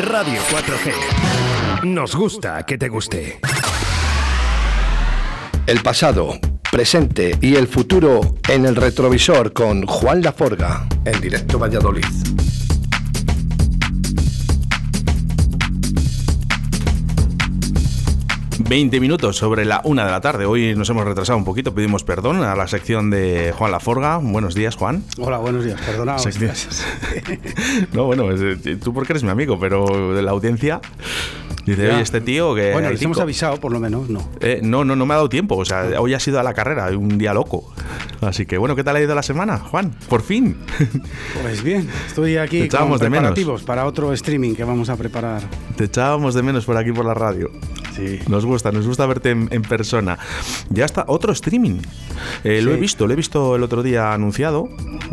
Radio 4G. Nos gusta que te guste. El pasado, presente y el futuro en el retrovisor con Juan Laforga en directo Valladolid. 20 minutos sobre la una de la tarde. Hoy nos hemos retrasado un poquito, pedimos perdón a la sección de Juan Laforga. Buenos días, Juan. Hola, buenos días, perdona. no, bueno, eh, tú porque eres mi amigo, pero de la audiencia Dice, oye, este tío que. Bueno, les hemos avisado, por lo menos, no. Eh, no, no, no me ha dado tiempo. O sea, hoy ha sido a la carrera, un día loco. Así que, bueno, ¿qué tal ha ido la semana, Juan? Por fin. Pues bien, estoy aquí con preparativos para otro streaming que vamos a preparar. Te echábamos de menos por aquí por la radio. Sí. Nos gusta, nos gusta verte en, persona. Ya está, otro streaming. Eh, lo he visto, lo he visto el otro día anunciado.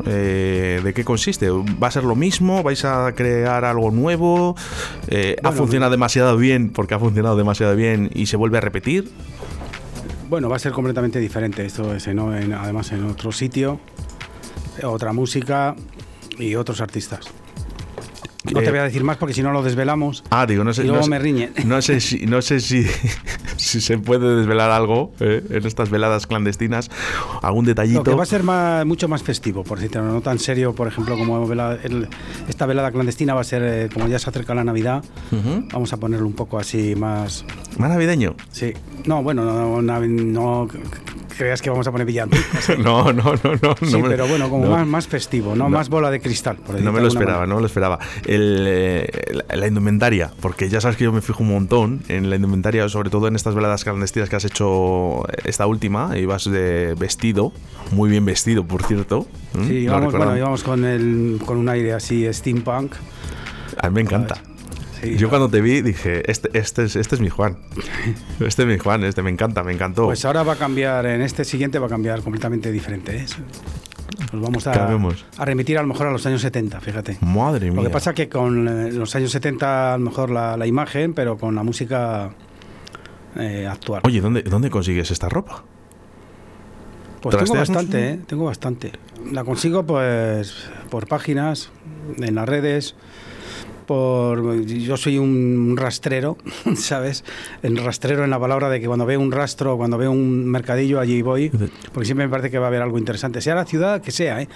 Eh, ¿De qué consiste? ¿Va a ser lo mismo? ¿Vais a crear algo nuevo? ¿Ha funcionado demasiado bien porque ha funcionado demasiado bien y se vuelve a repetir? Bueno, va a ser completamente diferente. Esto es en, además en otro sitio, otra música y otros artistas. No te voy a decir más porque si no lo desvelamos. Ah, digo, no sé. Y luego me riñen. No sé si, no sé si, si se puede desvelar algo eh, en estas veladas clandestinas. Algún detallito. Lo que va a ser mucho más festivo, por decirlo, no tan serio, por ejemplo, como esta velada clandestina va a ser, eh, como ya se acerca la Navidad, vamos a ponerlo un poco así más. ¿Más navideño? Sí. No, bueno, no, no creas que vamos a poner villancicos. no, no, no, no. Sí, pero bueno, como más, más festivo, ¿no? Más bola de cristal. no me lo esperaba, no me lo esperaba. El, eh, la, indumentaria, porque ya sabes que yo me fijo un montón en la indumentaria, sobre todo en estas veladas clandestinas que has hecho esta última, ibas de vestido, muy bien vestido, por cierto. Sí, íbamos, bueno, íbamos con, el, con un aire así steampunk. A mí me encanta. Yo cuando te vi dije, este, este, es, este es mi Juan. Este es mi Juan, este me encanta, me encantó. Pues ahora va a cambiar, en este siguiente va a cambiar completamente diferente. ¿eh? Nos vamos a, a, remitir a lo mejor a los años 70, fíjate. Madre mía. Lo que pasa que con eh, los años 70 a lo mejor la, imagen, pero con la música eh, actual. Oye, ¿dónde, ¿dónde consigues esta ropa? Pues tengo bastante, ¿eh? tengo bastante. La consigo pues por páginas, en las redes por yo soy un rastrero, ¿sabes? El rastrero en la palabra de que cuando veo un rastro, cuando veo un mercadillo, allí voy, porque siempre me parece que va a haber algo interesante, sea la ciudad que sea, ¿eh?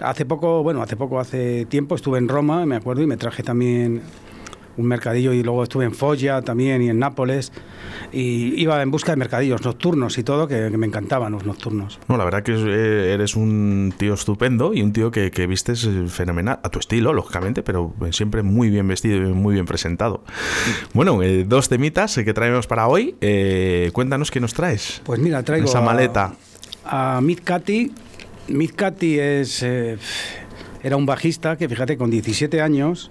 Hace poco, bueno, hace poco, hace tiempo estuve en Roma, me acuerdo, y me traje también un mercadillo y luego estuve en Foggia también y en Nápoles y iba en busca de mercadillos nocturnos y todo que, me encantaban los nocturnos. No, la verdad que eh, eres un tío estupendo y un tío que, que vistes eh, fenomenal, a tu estilo, lógicamente, pero siempre muy bien vestido y muy bien presentado. Bueno, eh, dos temitas que traemos para hoy. cuéntanos qué nos traes. Pues mira, traigo esa maleta. A, a Mid es... era un bajista que, fíjate, con 17 años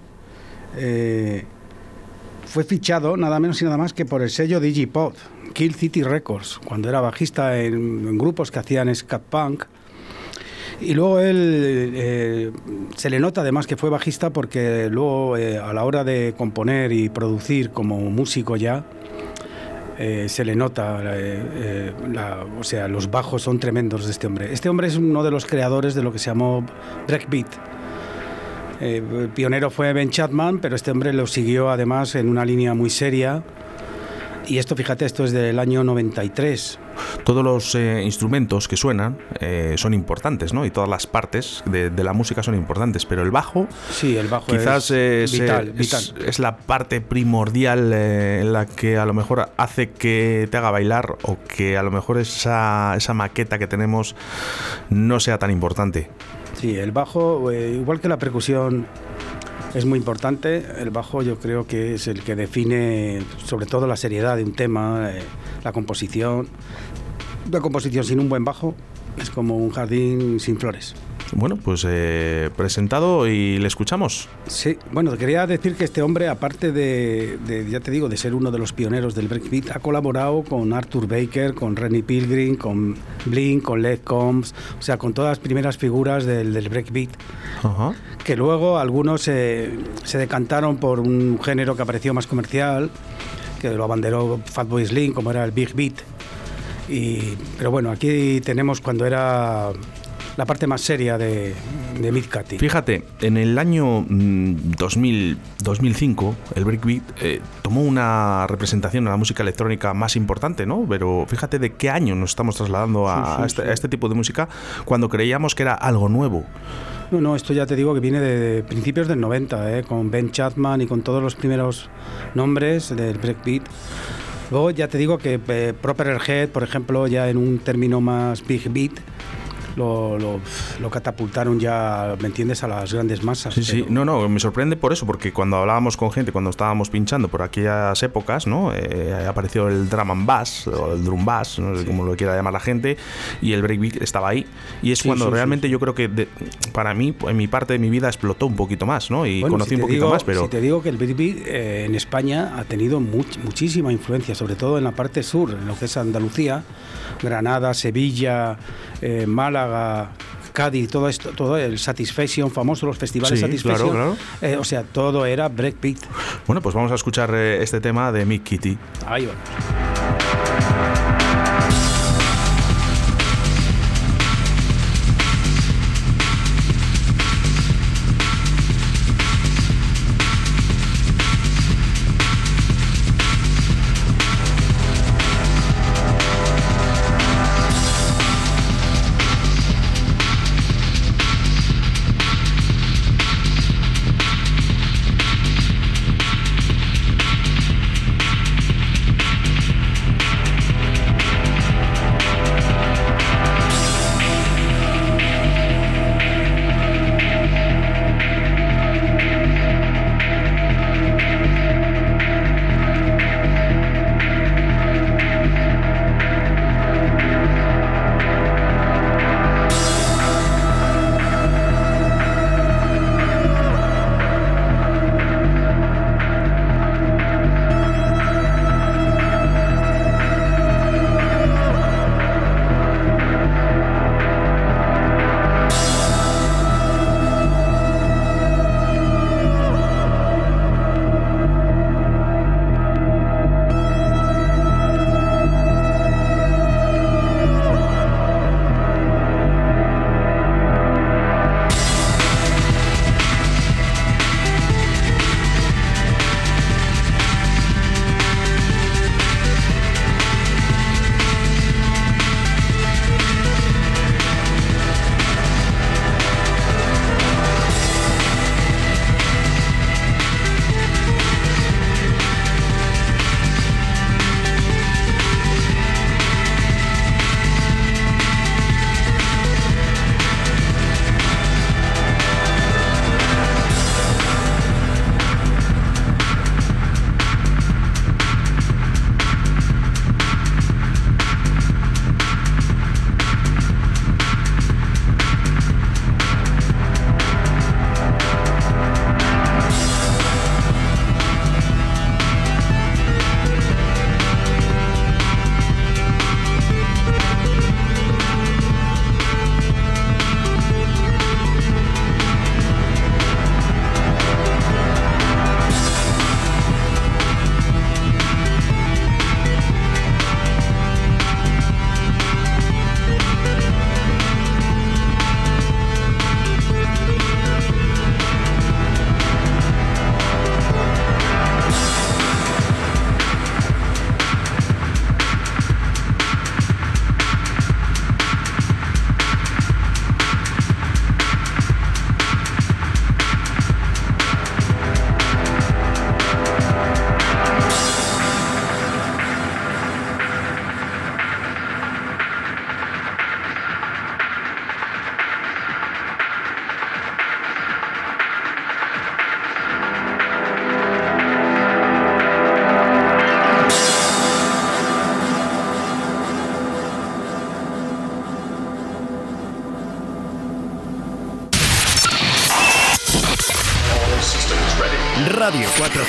fue fichado nada menos y nada más que por el sello Digipod, Kill City Records, cuando era bajista en, grupos que hacían scat punk. Y luego él eh, se le nota además que fue bajista porque luego eh, a la hora de componer y producir como músico ya, eh, se le nota, o sea, los bajos son tremendos de este hombre. Este hombre es uno de los creadores de lo que se llamó breakbeat eh, el pionero fue Ben Chapman, pero este hombre lo siguió además en una línea muy seria. Y esto, fíjate, esto es del año 93. Todos los eh, instrumentos que suenan eh, son importantes, ¿no? Y todas las partes de, la música son importantes, pero el bajo, sí, el bajo quizás es, vital, es, la parte primordial en la que a lo mejor hace que te haga bailar o que a lo mejor esa, esa maqueta que tenemos no sea tan importante. Sí, el bajo, eh, igual que la percusión, es muy importante. El bajo yo creo que es el que define sobre todo la seriedad de un tema, eh, la composición. La composición sin un buen bajo es como un jardín sin flores. Bueno, pues eh, presentado y le escuchamos. Sí, bueno, quería decir que este hombre, aparte de, ya te digo, de ser uno de los pioneros del breakbeat, ha colaborado con Arthur Baker, con Rennie Pilgrim, con Blink, con Led Combs, o sea, con todas las primeras figuras del, del breakbeat. Que luego algunos se decantaron por un género que apareció más comercial, que lo abanderó Fatboy Slim, como era el Big Beat. Y, pero bueno, aquí tenemos cuando era la parte más seria de, de Mid Cati. Fíjate, en el año 2000, mm, 2005, el breakbeat eh, tomó una representación en la música electrónica más importante, ¿no? Pero fíjate de qué año nos estamos trasladando a, este, a este tipo de música cuando creíamos que era algo nuevo. No, no, esto ya te digo que viene de principios del 90, ¿eh? con Ben Chapman y con todos los primeros nombres del breakbeat. Luego ya te digo que eh, Proper Head, por ejemplo, ya en un término más big beat, lo, lo, catapultaron ya, ¿me entiendes?, a las grandes masas. Sí, sí, no, no, me sorprende por eso, porque cuando hablábamos con gente, cuando estábamos pinchando por aquellas épocas, ¿no? Eh, apareció el drum and bass, o el drum bass, no sé cómo lo quiera llamar la gente, y el breakbeat estaba ahí. Y es cuando realmente yo creo que para mí, en mi parte de mi vida, explotó un poquito más, ¿no? Y conocí un poquito más, pero... Si te digo que el breakbeat eh, en España ha tenido muchísima influencia, sobre todo en la parte sur, en lo que es Andalucía, Granada, Sevilla, eh, Málaga, Cádiz, todo esto, todo el Satisfaction, famoso, los festivales Satisfaction. Eh, o sea, todo era breakbeat. Bueno, pues vamos a escuchar eh, este tema de Mick Kitty. Ahí va.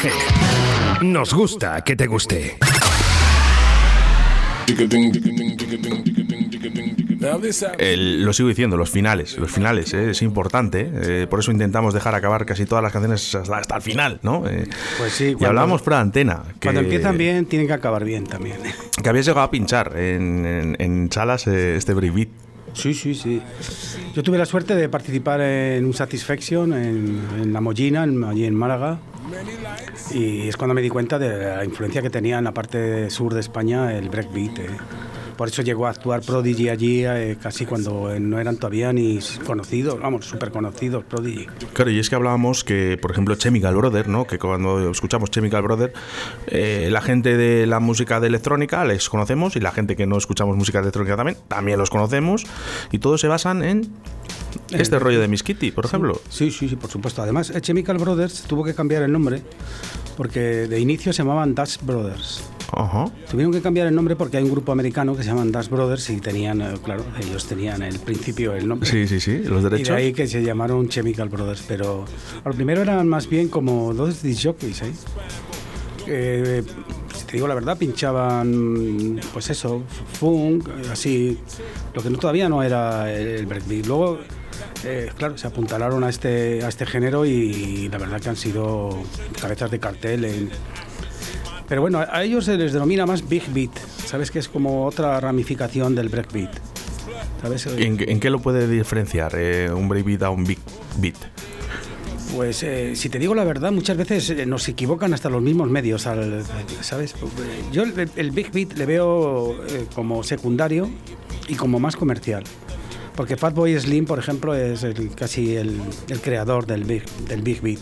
Radio 4G. Nos gusta que te guste. lo sigo diciendo, los finales, los finales, eh, es importante, eh, por eso intentamos dejar acabar casi todas las canciones hasta, el final, ¿no? Eh, pues sí. y hablamos por antena. cuando empiezan bien, tienen que acabar bien también. Que habías llegado a pinchar en, en, salas este Brivit Sí, sí, sí. Yo tuve la suerte de participar en un Satisfaction en, La Mollina, allí en Málaga. Y es cuando me di cuenta de la influencia que tenía en la parte sur de España el breakbeat. eh. Por eso llegó a actuar Prodigy allí eh, casi cuando eh, no eran todavía ni conocidos, vamos, súper conocidos Prodigy. Claro, y es que hablábamos que, por ejemplo, Chemical Brother, ¿no? Que cuando escuchamos Chemical Brother, eh, la gente de la música de electrónica les conocemos y la gente que no escuchamos música electrónica también, también los conocemos y todos se basan en este rollo de Miss Kitty, por ejemplo. Sí, sí, sí, por supuesto. Además, Chemical Brothers tuvo que cambiar el nombre porque de inicio se llamaban Dash Brothers. Ajá. Tuvieron que cambiar el nombre porque hay un grupo americano que se llaman Dash Brothers y tenían, eh, claro, ellos tenían el principio el nombre. Sí, sí, sí, los Y de derechos. ahí que se llamaron Chemical Brothers, pero al primero eran más bien como dos disc jockeys, ¿eh? Eh, si te digo la verdad, pinchaban, pues eso, funk, así, lo que no, todavía no era el breakbeat. Luego, eh, claro, se apuntalaron a este, a este género y la verdad que han sido cabezas de cartel. en- Pero bueno, a ellos se les denomina más Big Beat, ¿sabes? Que es como otra ramificación del breakbeat. ¿Sabes? ¿En, qué- en qué lo puede diferenciar eh, un breakbeat a un big beat? Pues eh, si te digo la verdad, muchas veces eh, nos equivocan hasta los mismos medios, al- ¿sabes? Yo el, el Big Beat le veo eh, como secundario y como más comercial. Porque Fatboy Slim, por ejemplo, es el- casi el, el creador del big, del big Beat.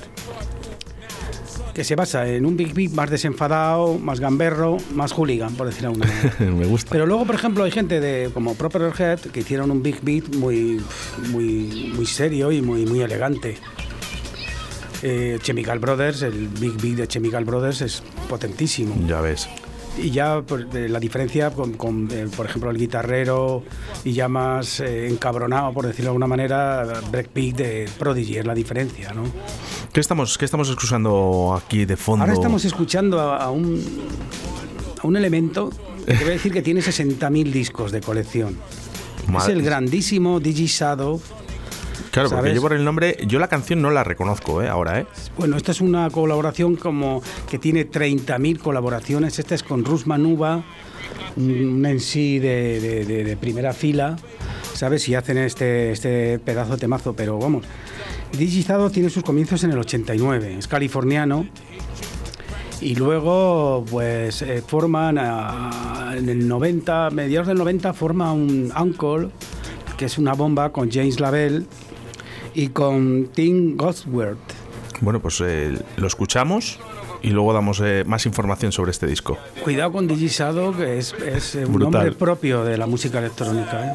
Que se basa en un Big Beat más desenfadado, más gamberro, más hooligan, por decirlo de alguna manera. Me gusta. Pero luego, por ejemplo, hay gente de como Proper Head que hicieron un big beat muy, muy, muy serio y muy, muy elegante. Eh, Chemical Brothers, el big beat de Chemical Brothers es potentísimo. Ya ves. Y ya pues, la diferencia con, con, eh, por ejemplo, el guitarrero y ya más eh, encabronado, por decirlo de alguna manera, breakbeat de Prodigy, es la diferencia, ¿no? ¿Qué estamos, qué estamos escuchando aquí de fondo? Ahora estamos escuchando a, a un, a un elemento que a decir que tiene 60.000 discos de colección. Madre- Es el grandísimo Digi Shadow. Claro, porque yo por el nombre, yo la canción no la reconozco, ¿eh? Ahora, ¿eh? Bueno, esta es una colaboración como que tiene 30.000 colaboraciones. Esta es con Rus Manuba, un en sí de, de- de- de primera fila, ¿sabes? Y hacen este, este pedazo de temazo, pero vamos. Digi Shadow tiene sus comienzos en el 89, es californiano. Y luego, pues, eh, forman en el 90, mediados del 90, forma un Uncle, que es una bomba con James Lavelle y con Tim Gosworth. Bueno, pues eh, lo escuchamos y luego damos eh, más información sobre este disco. Cuidado con Digisado, que es, es un nombre propio de la música electrónica. ¿eh?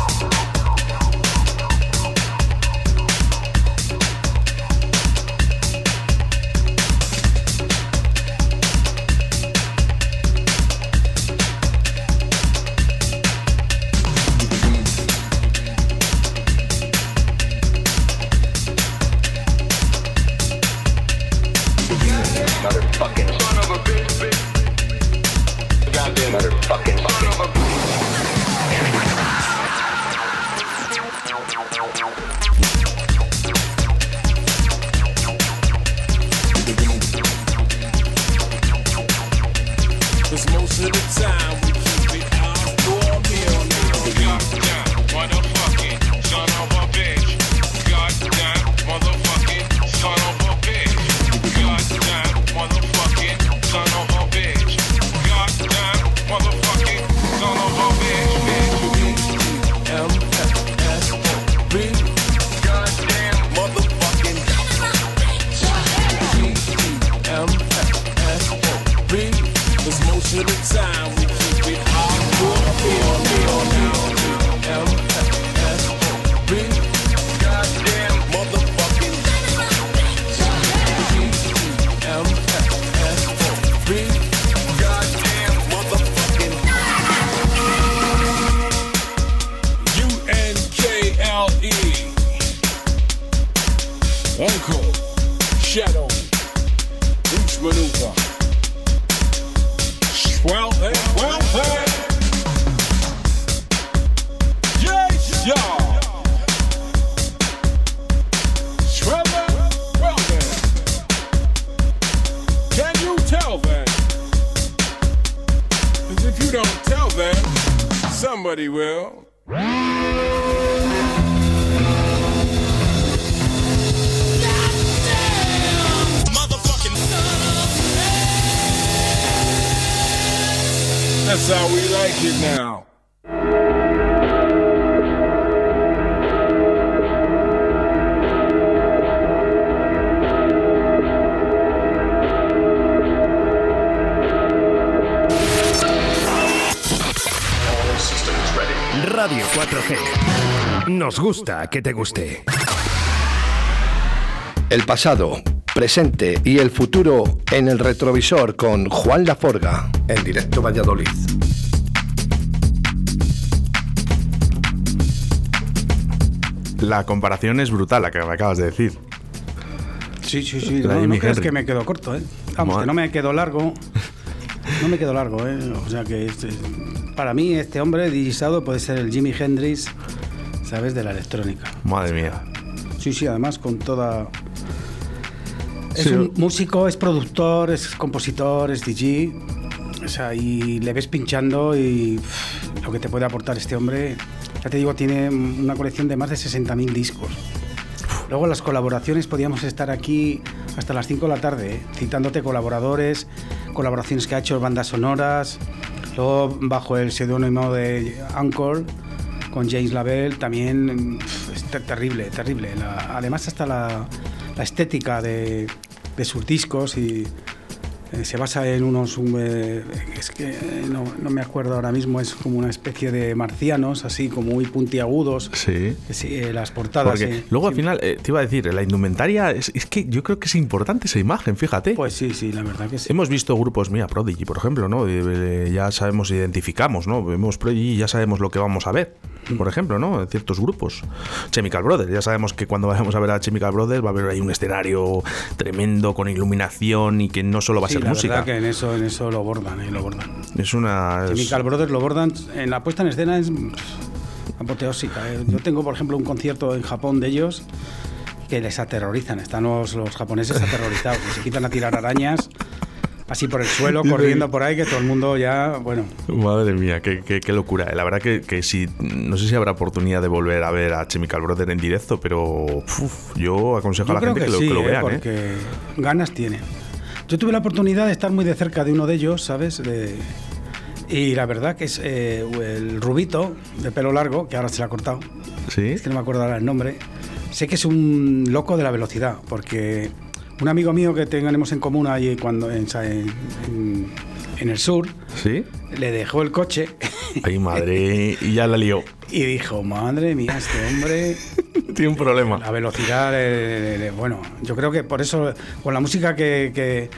Maneuver. Swell head, well head. Yes, y'all. Well. Can you tell? 'Cause if you don't tell them, somebody will. How we like it now. Radio 4G. Nos gusta que te guste. El pasado, presente y el futuro en el retrovisor con Juan Laforga en directo Valladolid. La comparación es brutal, la que me acabas de decir. Sí, sí, sí. La No, no que me quedo corto, ¿eh? Vamos, Madre. que no me quedo largo. No me quedo largo, ¿eh? O sea que este- para mí este hombre digisado puede ser el Jimi Hendrix, ¿sabes? De la electrónica. Madre mía. Sí, sí, además con toda... Es Sí. un músico, es productor, es compositor, es DJ. O sea, y le ves pinchando y pff, lo que te puede aportar este hombre, ya te digo, tiene una colección de más de 60.000 discos. Luego las colaboraciones, podíamos estar aquí hasta las 5 de la tarde, ¿eh? citándote colaboradores, colaboraciones que ha hecho, bandas sonoras. Luego, bajo el seudónimo de Anchor, con James Lavelle, también es ter- terrible, terrible. Además, hasta la, estética de, de sus discos y se basa en unos. eh, es que eh, no, no me acuerdo ahora mismo, es como una especie de marcianos, así como muy puntiagudos. Sí. Sí, eh, las portadas. Porque luego al final, eh, te iba a decir, la indumentaria, es, es que yo creo que es importante esa imagen, fíjate. Pues sí, sí, la verdad que sí. Hemos visto grupos, mira, Prodigy, por ejemplo, ¿no? Eh, eh, ya sabemos, identificamos, ¿no? Vemos Prodigy y ya sabemos lo que vamos a ver, por ejemplo, ¿no? En ciertos grupos. Chemical Brothers, ya sabemos que cuando vayamos a ver a Chemical Brothers va a haber ahí un escenario tremendo con iluminación y que no solo va a Sí, ser la música. verdad que en eso, en eso lo bordan, eh, lo bordan. Es una. es- Chemical Brothers lo bordan en la puesta en escena es apoteósica. eh. Yo tengo, por ejemplo, un concierto en Japón de ellos que les aterrorizan. Están los, los japoneses aterrorizados. se quitan a tirar arañas así por el suelo, corriendo por ahí, que todo el mundo ya, bueno, Madre mía, qué, qué- qué locura. La verdad que, que si. No sé si habrá oportunidad de volver a ver a Chemical Brothers en directo, pero. uf, yo aconsejo Yo a la gente que, que, lo, sí, que lo ¿eh? vean, ¿eh? porque ganas tiene. Yo tuve la oportunidad de estar muy de cerca de uno de ellos, ¿sabes? De- y la verdad que es eh, el rubito de pelo largo, que ahora se le ha cortado, Sí. es que no me acuerdo ahora el nombre. Sé que es un loco de la velocidad, porque un amigo mío que tenemos en común allí cuando en, en- en el sur ¿Sí? le dejó el coche Ay, madre, y ya la lió. y dijo, madre mía, este hombre Tiene un problema. La velocidad, bueno, yo creo que por eso, con la música que, que,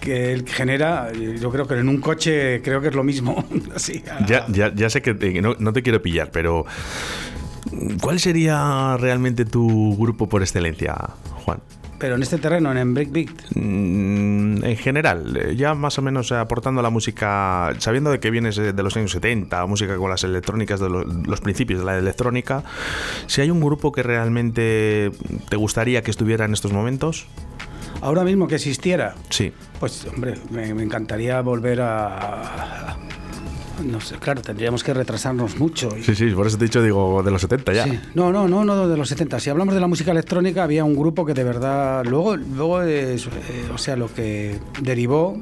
que él genera, yo creo que en un coche creo que es lo mismo. Así, a- Ya, ya, ya sé que te- no, no te quiero pillar, pero ¿cuál sería realmente tu grupo por excelencia, Juan? Pero en este terreno, en Breakbeat, Mm, En general, eh, ya más o menos eh, aportando la música, sabiendo de que vienes de los años 70, música con las electrónicas, de lo- los principios de la electrónica, si hay un grupo que realmente te gustaría que estuviera en estos momentos, ahora mismo que existiera, sí. pues hombre, me, me encantaría volver a... No sé, claro, tendríamos que retrasarnos mucho. y- Sí, sí, por eso te he dicho, digo, de los 70 ya. Sí. No, no, no, no de los 70. Si hablamos de la música electrónica, había un grupo que de verdad. Luego, luego es, eh, o sea, lo que derivó,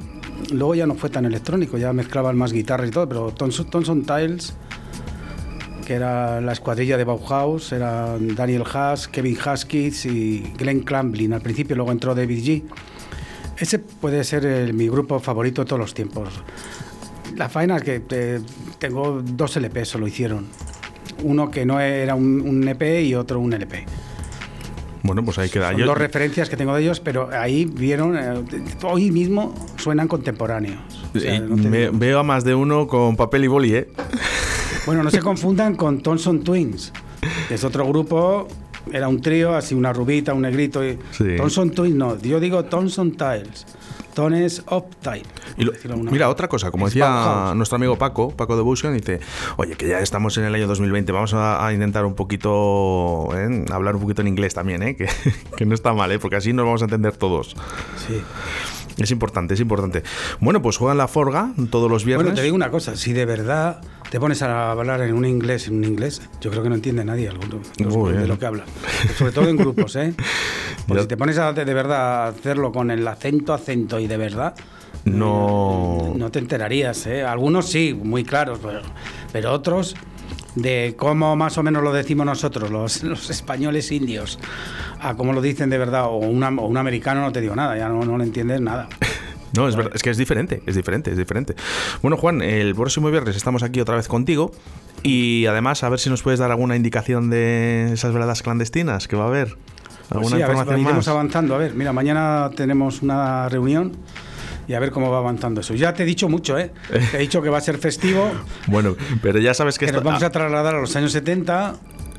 luego ya no fue tan electrónico, ya mezclaban más guitarra y todo, pero Thomson, Thomson Tiles, que era la escuadrilla de Bauhaus, eran Daniel Haas, Kevin Haskins y Glenn Clamblin. Al principio, luego entró David G. Ese puede ser el- mi grupo favorito de todos los tiempos. La faena es que eh, tengo dos LP, solo hicieron. Uno que no era un, un EP y otro un LP. Bueno, pues ahí queda. Son Yo- dos referencias que tengo de ellos, pero ahí vieron, eh, hoy mismo suenan contemporáneos. O sea, eh, no te me- digo. veo a más de uno con papel y boli, ¿eh? Bueno, no se confundan con Thompson Twins, que es otro grupo, era un trío, así una rubita, un negrito. Y... Sí. Thompson Twins no, yo digo Thompson Tiles, Tones Tile. Y lo- mira, otra cosa, como Es decía nuestro amigo Paco, Paco de Bution, dice, oye, que ya estamos en el año 2020, vamos a, a intentar un poquito, ¿eh? hablar un poquito en inglés también, ¿eh? que, que no está mal, ¿eh? porque así nos vamos a entender todos. Sí. Es importante, es importante. Bueno, pues juegan la Forga todos los viernes. Bueno, te digo una cosa, si de verdad te pones a hablar en un inglés, en un inglés, yo creo que no entiende nadie alguno de lo que hablas. Sobre todo en grupos, ¿eh? Porque si te pones a de, de verdad a hacerlo con el acento, acento y de verdad, No. no te enterarías, ¿eh? Algunos sí, muy claros, pero, pero otros de cómo más o menos lo decimos nosotros, los, los españoles indios, a cómo lo dicen de verdad, o, una- o un americano no te digo nada, ya no, no le entiendes nada. No, es verdad, es que es diferente, es diferente, es diferente. Bueno, Juan, el próximo viernes estamos aquí otra vez contigo y además a ver si nos puedes dar alguna indicación de esas veladas clandestinas que va a haber. Pues ¿Alguna sí, a ver información iremos más? avanzando. A ver, mira, mañana tenemos una reunión y a ver cómo va avanzando eso. Ya te he dicho mucho, ¿eh? Te he dicho que va a ser festivo, Bueno, pero ya sabes que que esto... nos vamos a trasladar a los años 70,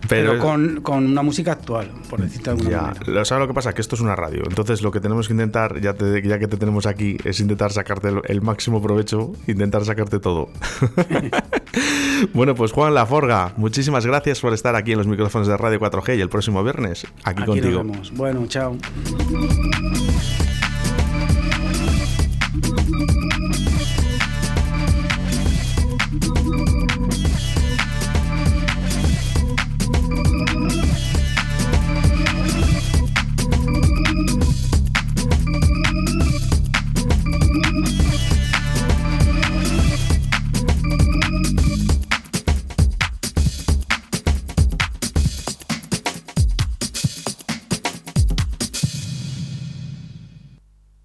Pero- pero, con, con una música actual, por decirte de alguna Ya, manera. ¿sabes lo que pasa? Que esto es una radio. Entonces lo que tenemos que intentar, ya, te- ya que te tenemos aquí, es intentar sacarte el, el máximo provecho, intentar sacarte todo. bueno, pues Juan Laforga, muchísimas gracias por estar aquí en los micrófonos de Radio 4G y el próximo viernes, aquí, Aquí contigo. nos vemos. Bueno, chao.